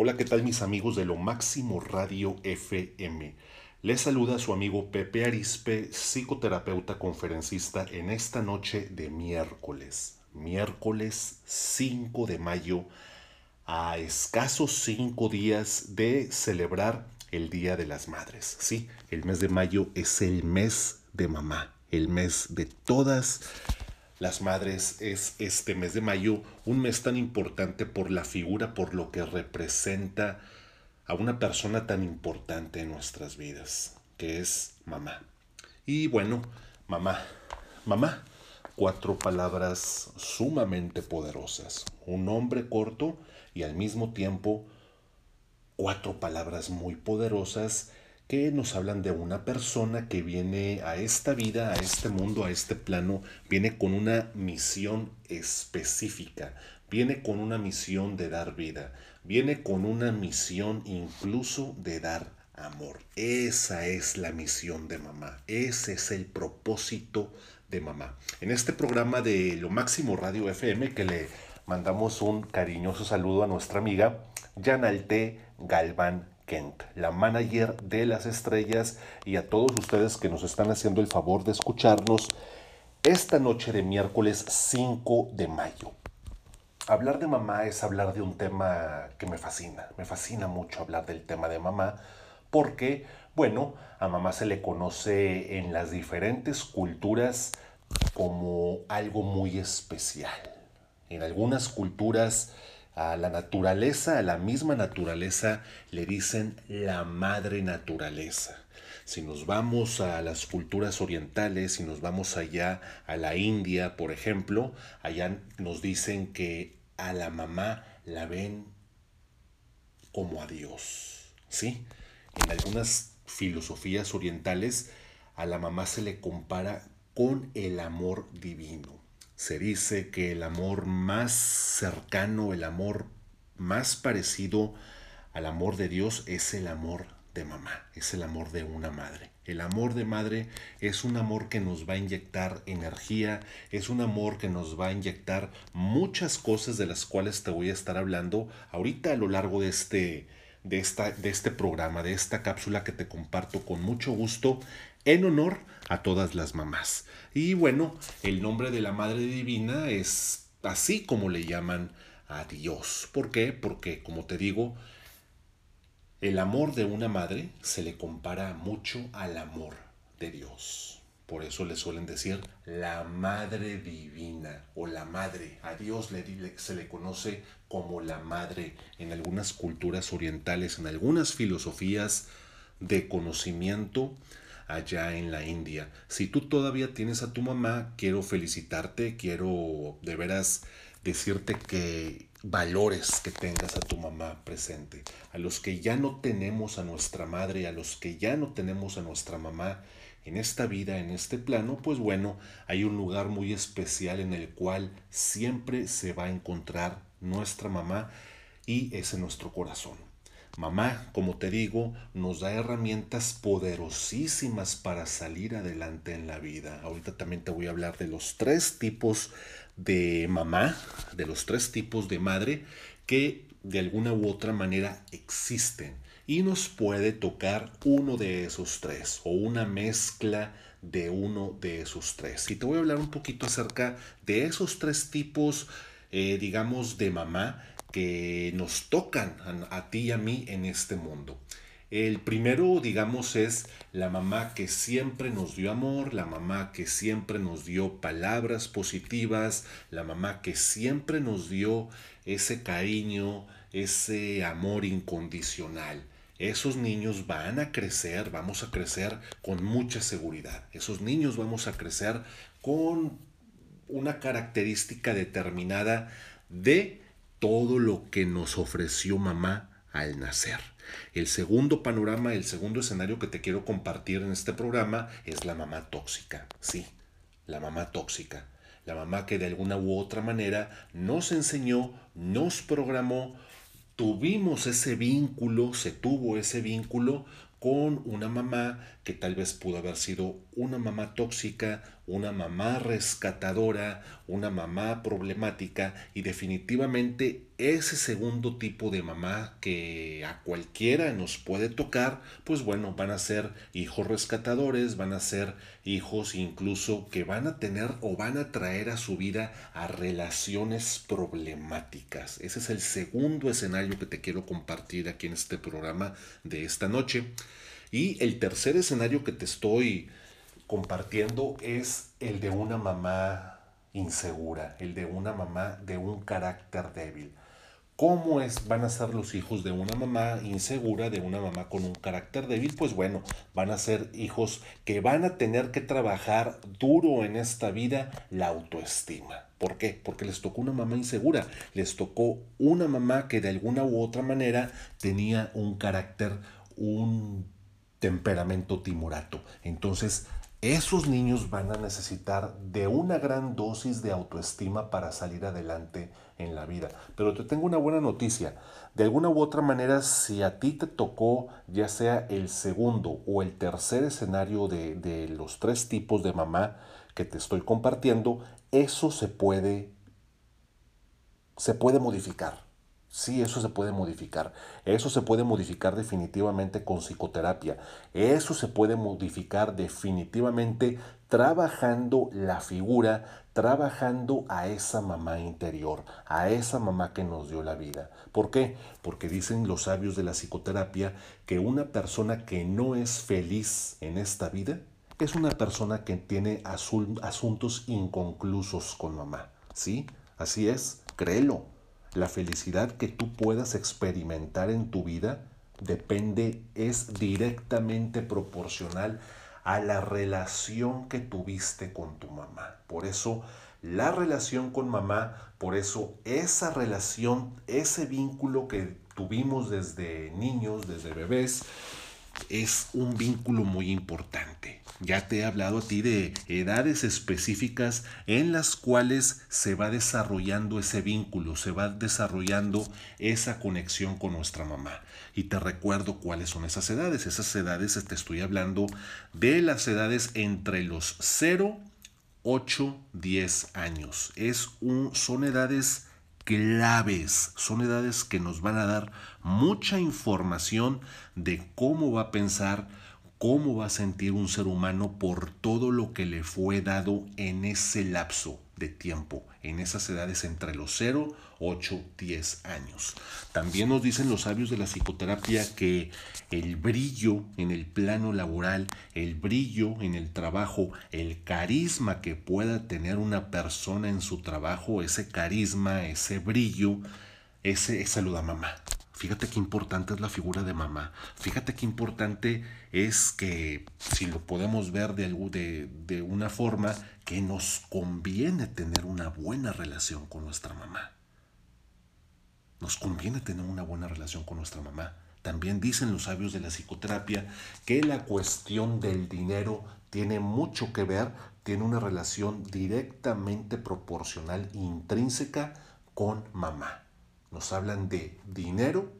Hola, ¿qué tal mis amigos de Lo Máximo Radio FM? Les saluda su amigo Pepe Arispe, psicoterapeuta conferencista en esta noche de miércoles, miércoles 5 de mayo, a escasos cinco días de celebrar el Día de las Madres. Sí, el mes de mayo es el mes de mamá, el mes de todas las madres es este mes de mayo un mes tan importante por la figura, por lo que representa a una persona tan importante en nuestras vidas, que es mamá. Y bueno, mamá, mamá, cuatro palabras sumamente poderosas, un nombre corto y al mismo tiempo cuatro palabras muy poderosas que nos hablan de una persona que viene a esta vida, a este mundo, a este plano, viene con una misión específica, viene con una misión de dar vida, viene con una misión incluso de dar amor. Esa es la misión de mamá, ese es el propósito de mamá. En este programa de Lo Máximo Radio FM, que le mandamos un cariñoso saludo a nuestra amiga Janalte Galván Kent, la manager de las estrellas, y a todos ustedes que nos están haciendo el favor de escucharnos esta noche de miércoles 5 de mayo. Hablar de mamá es hablar de un tema que me fascina, me fascina mucho hablar del tema de mamá, porque, bueno, a mamá se le conoce en las diferentes culturas como algo muy especial. En algunas culturas a la naturaleza, a la misma naturaleza, le dicen la madre naturaleza. Si nos vamos a las culturas orientales, si nos vamos allá a la India, por ejemplo, allá nos dicen que a la mamá la ven como a Dios. ¿Sí? En algunas filosofías orientales, a la mamá se le compara con el amor divino. Se dice que el amor más cercano, el amor más parecido al amor de Dios es el amor de mamá, es el amor de una madre. El amor de madre es un amor que nos va a inyectar energía, es un amor que nos va a inyectar muchas cosas de las cuales te voy a estar hablando ahorita a lo largo de este, de esta, de este programa, de esta cápsula que te comparto con mucho gusto en honor a todas las mamás. Y bueno, el nombre de la Madre Divina es así como le llaman a Dios. ¿Por qué? Porque, como te digo, el amor de una madre se le compara mucho al amor de Dios. Por eso le suelen decir la Madre Divina o la Madre. A Dios le, se le conoce como la Madre en algunas culturas orientales, en algunas filosofías de conocimiento allá en la India. Si tú todavía tienes a tu mamá, quiero felicitarte, quiero de veras decirte que valores que tengas a tu mamá presente. A los que ya no tenemos a nuestra madre, a los que ya no tenemos a nuestra mamá en esta vida, en este plano, pues bueno, hay un lugar muy especial en el cual siempre se va a encontrar nuestra mamá y es en nuestro corazón. Mamá, como te digo, nos da herramientas poderosísimas para salir adelante en la vida. Ahorita también te voy a hablar de los tres tipos de mamá, de los tres tipos de madre que de alguna u otra manera existen. Y nos puede tocar uno de esos tres o una mezcla de uno de esos tres. Y te voy a hablar un poquito acerca de esos tres tipos, eh, digamos, de mamá que nos tocan a, ti y a mí en este mundo. El primero, digamos, es la mamá que siempre nos dio amor, la mamá que siempre nos dio palabras positivas, la mamá que siempre nos dio ese cariño, ese amor incondicional. Esos niños van a crecer, vamos a crecer con mucha seguridad. Esos niños vamos a crecer con una característica determinada de todo lo que nos ofreció mamá al nacer. El segundo panorama, el segundo escenario que te quiero compartir en este programa es la mamá tóxica. Sí, la mamá tóxica. La mamá que de alguna u otra manera nos enseñó, nos programó, tuvimos ese vínculo, se tuvo ese vínculo con una mamá que tal vez pudo haber sido una mamá tóxica, una mamá rescatadora, una mamá problemática y definitivamente ese segundo tipo de mamá que a cualquiera nos puede tocar, pues bueno, van a ser hijos rescatadores, van a ser hijos incluso que van a tener o van a traer a su vida a relaciones problemáticas. Ese es el segundo escenario que te quiero compartir aquí en este programa de esta noche. Y el tercer escenario que te estoy compartiendo es el de una mamá insegura, el de una mamá de un carácter débil. ¿Cómo es, van a ser los hijos de una mamá insegura, de una mamá con un carácter débil? Pues bueno, van a ser hijos que van a tener que trabajar duro en esta vida la autoestima. ¿Por qué? Porque les tocó una mamá insegura, les tocó una mamá que de alguna u otra manera tenía un carácter, un temperamento timorato. Entonces, esos niños van a necesitar de una gran dosis de autoestima para salir adelante en la vida. Pero te tengo una buena noticia. De alguna u otra manera, si a ti te tocó ya sea el segundo o el tercer escenario de, de los tres tipos de mamá que te estoy compartiendo, eso se puede, se puede modificar. Sí, eso se puede modificar. Eso se puede modificar definitivamente con psicoterapia. Eso se puede modificar definitivamente trabajando la figura, trabajando a esa mamá interior, a esa mamá que nos dio la vida. ¿Por qué? Porque dicen los sabios de la psicoterapia que una persona que no es feliz en esta vida es una persona que tiene asuntos inconclusos con mamá. ¿Sí? Así es, créelo. La felicidad que tú puedas experimentar en tu vida depende, es directamente proporcional a la relación que tuviste con tu mamá. Por eso la relación con mamá, por eso esa relación, ese vínculo que tuvimos desde niños, desde bebés, es un vínculo muy importante. Ya te he hablado a ti de edades específicas en las cuales se va desarrollando ese vínculo, se va desarrollando esa conexión con nuestra mamá. Y te recuerdo cuáles son esas edades. Esas edades te estoy hablando de las edades entre los 0, 8, 10 años. Es un, son edades claves, son edades que nos van a dar mucha información de cómo va a pensar, cómo va a sentir un ser humano por todo lo que le fue dado en ese lapso de tiempo, en esas edades entre los 0, 8, 10 años. También nos dicen los sabios de la psicoterapia que el brillo en el plano laboral, el brillo en el trabajo, el carisma que pueda tener una persona en su trabajo, ese carisma, ese brillo, ese saluda mamá. Fíjate qué importante es la figura de mamá. Fíjate qué importante es que, si lo podemos ver de, de, de una forma, que nos conviene tener una buena relación con nuestra mamá. Nos conviene tener una buena relación con nuestra mamá. También dicen los sabios de la psicoterapia que la cuestión del dinero tiene mucho que ver, tiene una relación directamente proporcional, intrínseca con mamá. Nos hablan de dinero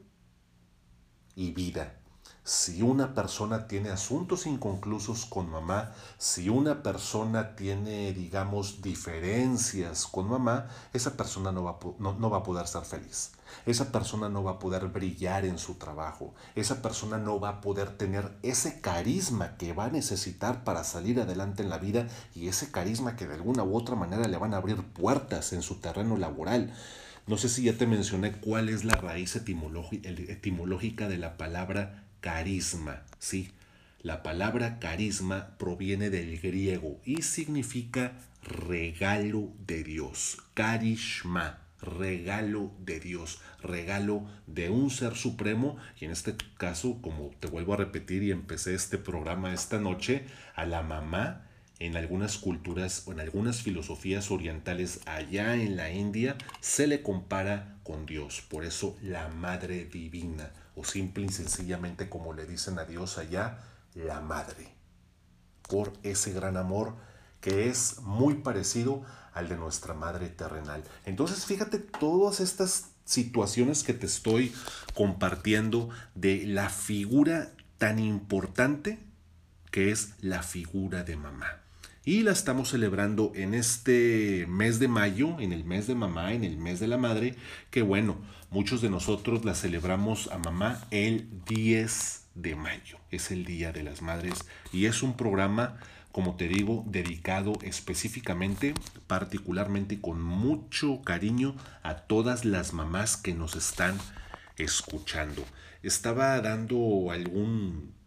y vida. Si una persona tiene asuntos inconclusos con mamá, si una persona tiene, digamos, diferencias con mamá, esa persona no va, no, va a poder ser feliz. Esa persona no va a poder brillar en su trabajo. Esa persona no va a poder tener ese carisma que va a necesitar para salir adelante en la vida y ese carisma que de alguna u otra manera le van a abrir puertas en su terreno laboral. No sé si ya te mencioné cuál es la raíz etimológica de la palabra carisma. Sí, la palabra carisma proviene del griego y significa regalo de Dios. Karishma, regalo de Dios, regalo de un ser supremo y en este caso, como te vuelvo a repetir y empecé este programa esta noche, a la mamá en algunas culturas o en algunas filosofías orientales allá en la India se le compara con Dios. Por eso la Madre Divina, o simple y sencillamente como le dicen a Dios allá, la Madre. Por ese gran amor que es muy parecido al de nuestra Madre terrenal. Entonces fíjate todas estas situaciones que te estoy compartiendo de la figura tan importante que es la figura de mamá. Y la estamos celebrando en este mes de mayo, en el mes de mamá, en el mes de la madre, que bueno, muchos de nosotros la celebramos a mamá el 10 de mayo, es el Día de las Madres y es un programa, como te digo, dedicado específicamente, particularmente con mucho cariño a todas las mamás que nos están escuchando. Estaba dando algún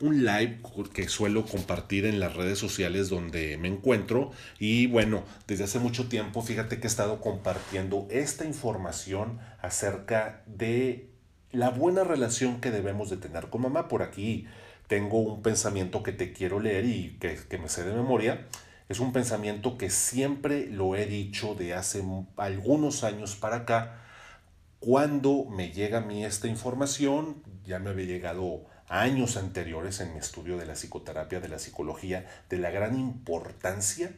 un live que suelo compartir en las redes sociales donde me encuentro y bueno, desde hace mucho tiempo fíjate que he estado compartiendo esta información acerca de la buena relación que debemos de tener con mamá. Por aquí tengo un pensamiento que te quiero leer y que, que me sé de memoria. Es un pensamiento que siempre lo he dicho de hace algunos años para acá. Cuando me llega a mí esta información, ya me había llegado años anteriores en mi estudio de la psicoterapia, de la psicología, de la gran importancia,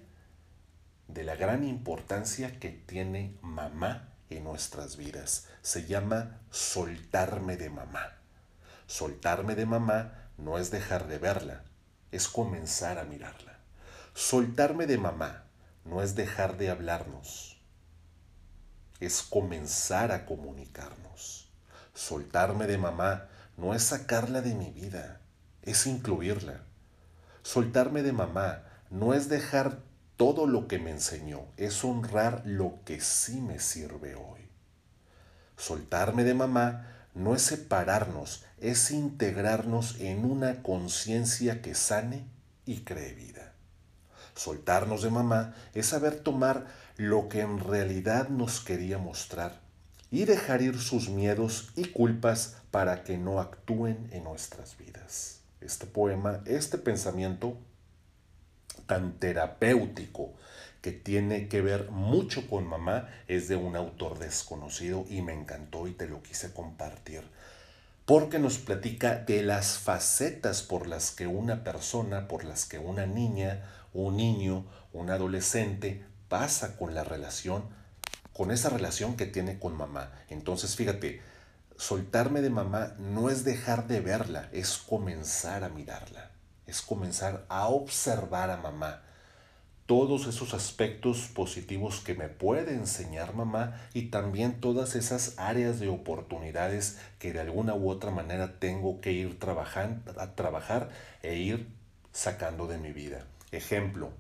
de la gran importancia que tiene mamá en nuestras vidas. Se llama soltarme de mamá. Soltarme de mamá no es dejar de verla, es comenzar a mirarla. Soltarme de mamá no es dejar de hablarnos, es comenzar a comunicarnos. Soltarme de mamá no es sacarla de mi vida, es incluirla. Soltarme de mamá no es dejar todo lo que me enseñó, es honrar lo que sí me sirve hoy. Soltarme de mamá no es separarnos, es integrarnos en una conciencia que sane y cree vida. Soltarnos de mamá es saber tomar lo que en realidad nos quería mostrar y dejar ir sus miedos y culpas para que no actúen en nuestras vidas. Este poema, este pensamiento tan terapéutico que tiene que ver mucho con mamá, es de un autor desconocido y me encantó y te lo quise compartir. Porque nos platica de las facetas por las que una persona, por las que una niña, un niño, un adolescente pasa con la relación con esa relación que tiene con mamá. Entonces, fíjate, soltarme de mamá no es dejar de verla, es comenzar a mirarla, es comenzar a observar a mamá. Todos esos aspectos positivos que me puede enseñar mamá y también todas esas áreas de oportunidades que de alguna u otra manera tengo que ir trabajando, a trabajar e ir sacando de mi vida. Ejemplo,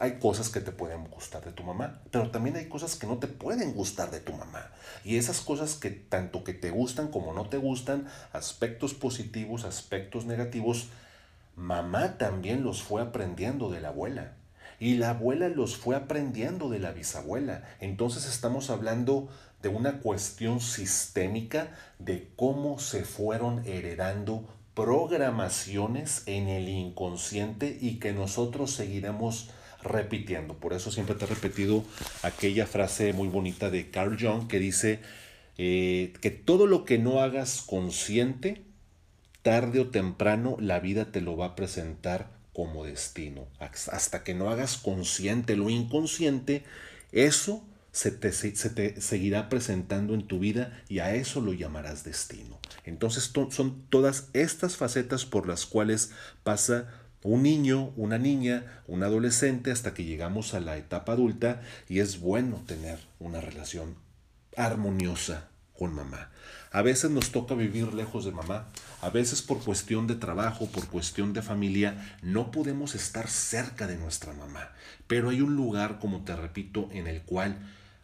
hay cosas que te pueden gustar de tu mamá, pero también hay cosas que no te pueden gustar de tu mamá. Y esas cosas que tanto que te gustan como no te gustan, aspectos positivos, aspectos negativos, mamá también los fue aprendiendo de la abuela. Y la abuela los fue aprendiendo de la bisabuela. Entonces estamos hablando de una cuestión sistémica de cómo se fueron heredando programaciones en el inconsciente y que nosotros seguiremos repitiendo. Por eso siempre te he repetido aquella frase muy bonita de Carl Jung que dice eh, que todo lo que no hagas consciente, tarde o temprano la vida te lo va a presentar como destino. Hasta que no hagas consciente lo inconsciente, eso se te, se te, seguirá presentando en tu vida y a eso lo llamarás destino. Entonces son todas estas facetas por las cuales pasa un niño, una niña, un adolescente hasta que llegamos a la etapa adulta y es bueno tener una relación armoniosa con mamá. A veces nos toca vivir lejos de mamá, a veces por cuestión de trabajo, por cuestión de familia, no podemos estar cerca de nuestra mamá, pero hay un lugar, como te repito, en el cual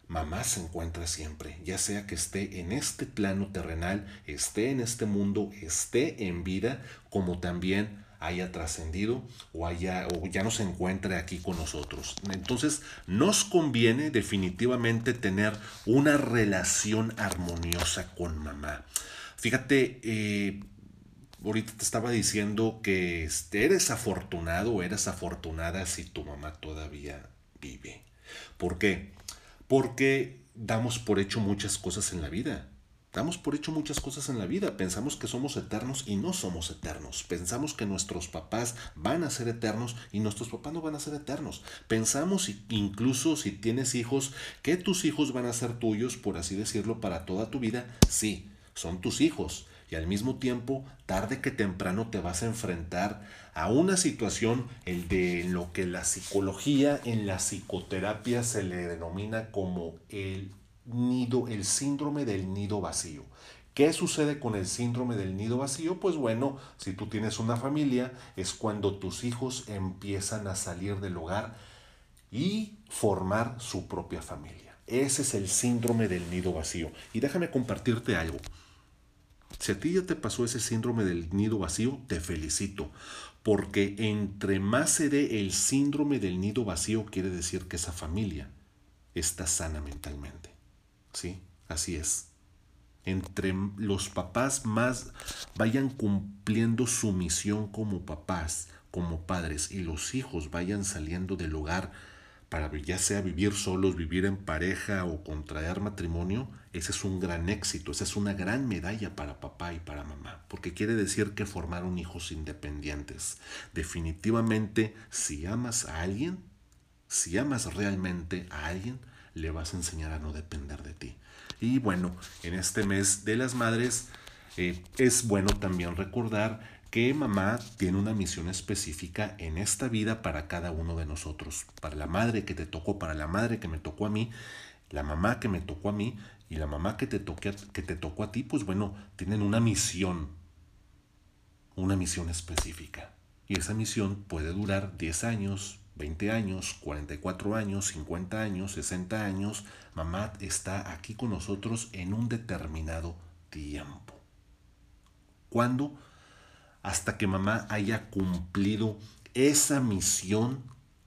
mamá se encuentra siempre, ya sea que esté en este plano terrenal, esté en este mundo, esté en vida, como también haya trascendido o, haya, o ya no se encuentre aquí con nosotros. Entonces, nos conviene definitivamente tener una relación armoniosa con mamá. Fíjate, eh, ahorita te estaba diciendo que este, eres afortunado o eres afortunada si tu mamá todavía vive. ¿Por qué? Porque damos por hecho muchas cosas en la vida. Damos por hecho muchas cosas en la vida. Pensamos que somos eternos y no somos eternos. Pensamos que nuestros papás van a ser eternos y nuestros papás no van a ser eternos. Pensamos incluso si tienes hijos que tus hijos van a ser tuyos, por así decirlo, para toda tu vida. Sí, son tus hijos. y al mismo tiempo, tarde que temprano te vas a enfrentar a una situación el de lo que la psicología en la psicoterapia se le denomina como el nido, el síndrome del nido vacío. ¿Qué sucede con el síndrome del nido vacío? Pues bueno, si tú tienes una familia, es cuando tus hijos empiezan a salir del hogar y formar su propia familia. Ese es el síndrome del nido vacío. Y déjame compartirte algo. Si a ti ya te pasó ese síndrome del nido vacío, te felicito. Porque entre más se dé el síndrome del nido vacío, quiere decir que esa familia está sana mentalmente. ¿Sí? Así es. Entre los papás más vayan cumpliendo su misión como papás, como padres, y los hijos vayan saliendo del hogar para ya sea vivir solos, vivir en pareja o contraer matrimonio, ese es un gran éxito, esa es una gran medalla para papá y para mamá, porque quiere decir que formaron hijos independientes. Definitivamente, si amas a alguien, si amas realmente a alguien, le vas a enseñar a no depender de ti. Y bueno, en este mes de las madres eh, es bueno también recordar que mamá tiene una misión específica en esta vida para cada uno de nosotros. Para la madre que te tocó, para la madre que me tocó a mí, la mamá que me tocó a mí y la mamá que te, que te tocó a ti, pues bueno, tienen una misión, una misión específica. Y esa misión puede durar 10 años, 20 años, 44 años, 50 años, 60 años. Mamá está aquí con nosotros en un determinado tiempo. ¿Cuándo? hasta que mamá haya cumplido esa misión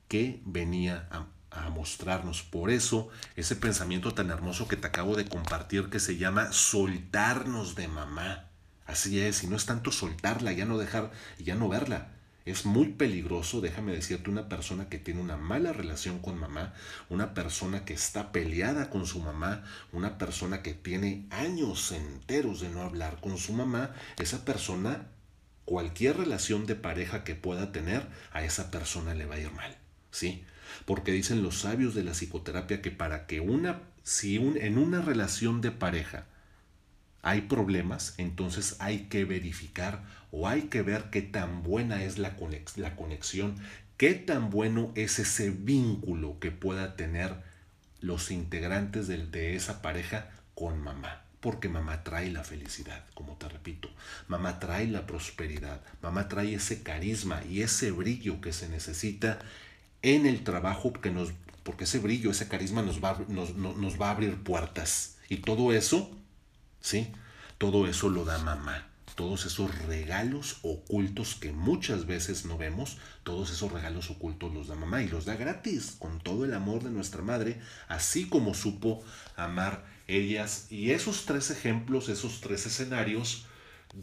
que venía a, mostrarnos. Por eso, ese pensamiento tan hermoso que te acabo de compartir que se llama soltarnos de mamá. Así es, y no es tanto soltarla, ya no dejar, ya no verla. Es muy peligroso, déjame decirte, una persona que tiene una mala relación con mamá, una persona que está peleada con su mamá, una persona que tiene años enteros de no hablar con su mamá, esa persona cualquier relación de pareja que pueda tener, a esa persona le va a ir mal, ¿sí? Porque dicen los sabios de la psicoterapia que para que una, si un, en una relación de pareja hay problemas, entonces hay que verificar o hay que ver qué tan buena es la, conexión, qué tan bueno es ese vínculo que pueda tener los integrantes de, de esa pareja con mamá porque mamá trae la felicidad, como te repito, mamá trae la prosperidad, mamá trae ese carisma y ese brillo que se necesita en el trabajo, que nos, porque ese brillo, ese carisma nos va, nos, nos va a abrir puertas. Y todo eso, ¿sí? Todo eso lo da mamá. Todos esos regalos ocultos que muchas veces no vemos, todos esos regalos ocultos los da mamá y los da gratis, con todo el amor de nuestra madre, así como supo amar ellas y esos tres ejemplos, esos tres escenarios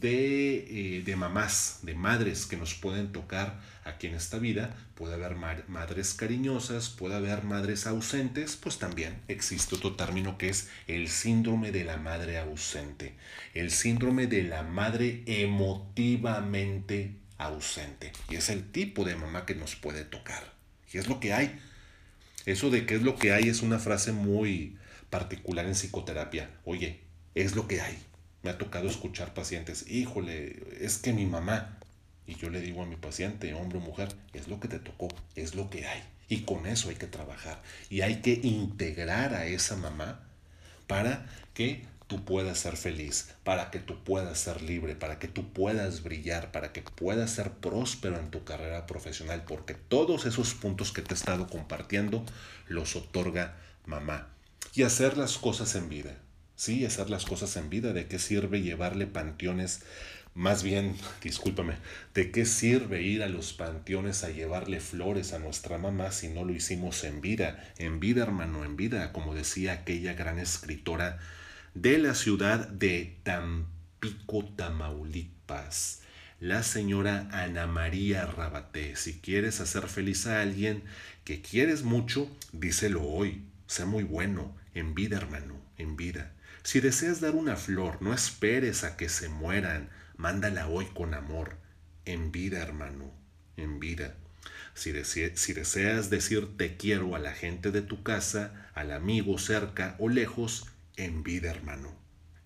de, eh, de, mamás, de madres que nos pueden tocar aquí en esta vida. Puede haber madres cariñosas, puede haber madres ausentes, pues también existe otro término que es el síndrome de la madre ausente, el síndrome de la madre emotivamente ausente. Y es el tipo de mamá que nos puede tocar. Y es lo que hay. Eso de qué es lo que hay es una frase muy, particular en psicoterapia. Oye, es lo que hay. Me ha tocado escuchar pacientes, híjole, es que mi mamá, y yo le digo a mi paciente, hombre o mujer, es lo que te tocó, es lo que hay. Y con eso hay que trabajar. Y hay que integrar a esa mamá para que tú puedas ser feliz, para que tú puedas ser libre, para que tú puedas brillar, para que puedas ser próspero en tu carrera profesional, porque todos esos puntos que te he estado compartiendo los otorga mamá y hacer las cosas en vida. Sí, hacer las cosas en vida. ¿De qué sirve llevarle panteones? Más bien, discúlpame, ¿de qué sirve ir a los panteones a llevarle flores a nuestra mamá si no lo hicimos en vida? En vida, hermano, en vida, como decía aquella gran escritora de la ciudad de Tampico, Tamaulipas, la señora Ana María Rabaté. Si quieres hacer feliz a alguien que quieres mucho, díselo hoy. Sea muy bueno, en vida, hermano, en vida. Si deseas dar una flor, no esperes a que se mueran, mándala hoy con amor, en vida, hermano, en vida. Si, deseas decir te quiero a la gente de tu casa, al amigo cerca o lejos, en vida, hermano,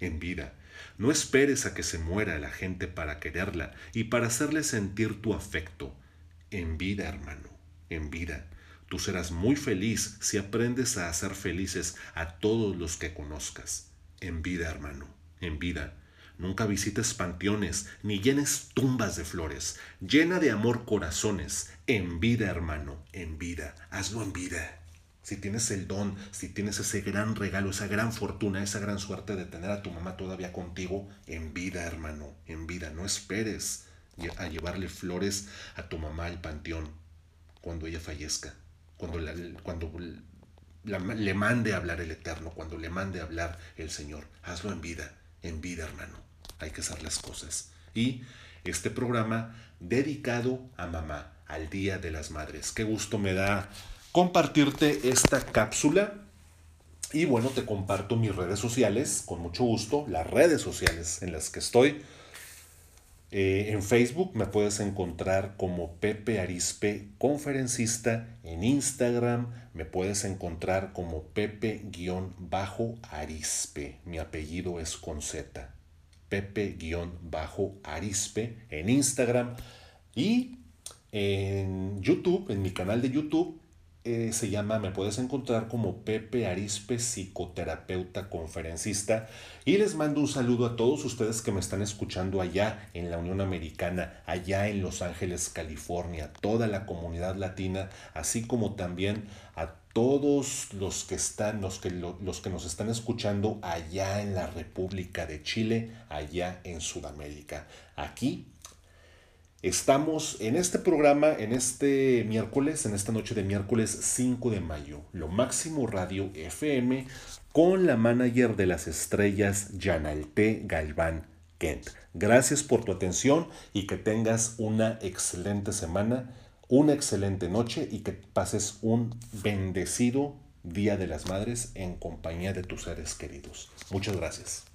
en vida. No esperes a que se muera la gente para quererla y para hacerle sentir tu afecto. En vida, hermano, en vida. Tú serás muy feliz si aprendes a hacer felices a todos los que conozcas. En vida, hermano, en vida. Nunca visites panteones ni llenes tumbas de flores. Llena de amor corazones. En vida, hermano, en vida. Hazlo en vida. Si tienes el don, si tienes ese gran regalo, esa gran fortuna, esa gran suerte de tener a tu mamá todavía contigo, en vida, hermano, en vida. No esperes a llevarle flores a tu mamá al panteón cuando ella fallezca cuando, cuando le mande hablar el Eterno, cuando le mande a hablar el Señor. Hazlo en vida, en vida, hermano. Hay que hacer las cosas. Y este programa dedicado a mamá, al Día de las Madres. Qué gusto me da compartirte esta cápsula. Y bueno, te comparto mis redes sociales, con mucho gusto, las redes sociales en las que estoy. Eh, en Facebook me puedes encontrar como Pepe Arispe Conferencista. En Instagram me puedes encontrar como Pepe-Arispe. Mi apellido es con Z. Pepe-Arispe en Instagram. Y en YouTube, en mi canal de YouTube, eh, se llama, me puedes encontrar como Pepe Arispe, psicoterapeuta conferencista. Y les mando un saludo a todos ustedes que me están escuchando allá en la Unión Americana, allá en Los Ángeles, California, toda la comunidad latina, así como también a todos los que están, los que, los que nos están escuchando allá en la República de Chile, allá en Sudamérica. Aquí Estamos en este programa, en este miércoles, en esta noche de miércoles 5 de mayo, lo máximo radio FM con la manager de las estrellas, Yanalte Galván Kent. Gracias por tu atención y que tengas una excelente semana, una excelente noche y que pases un bendecido Día de las Madres en compañía de tus seres queridos. Muchas gracias.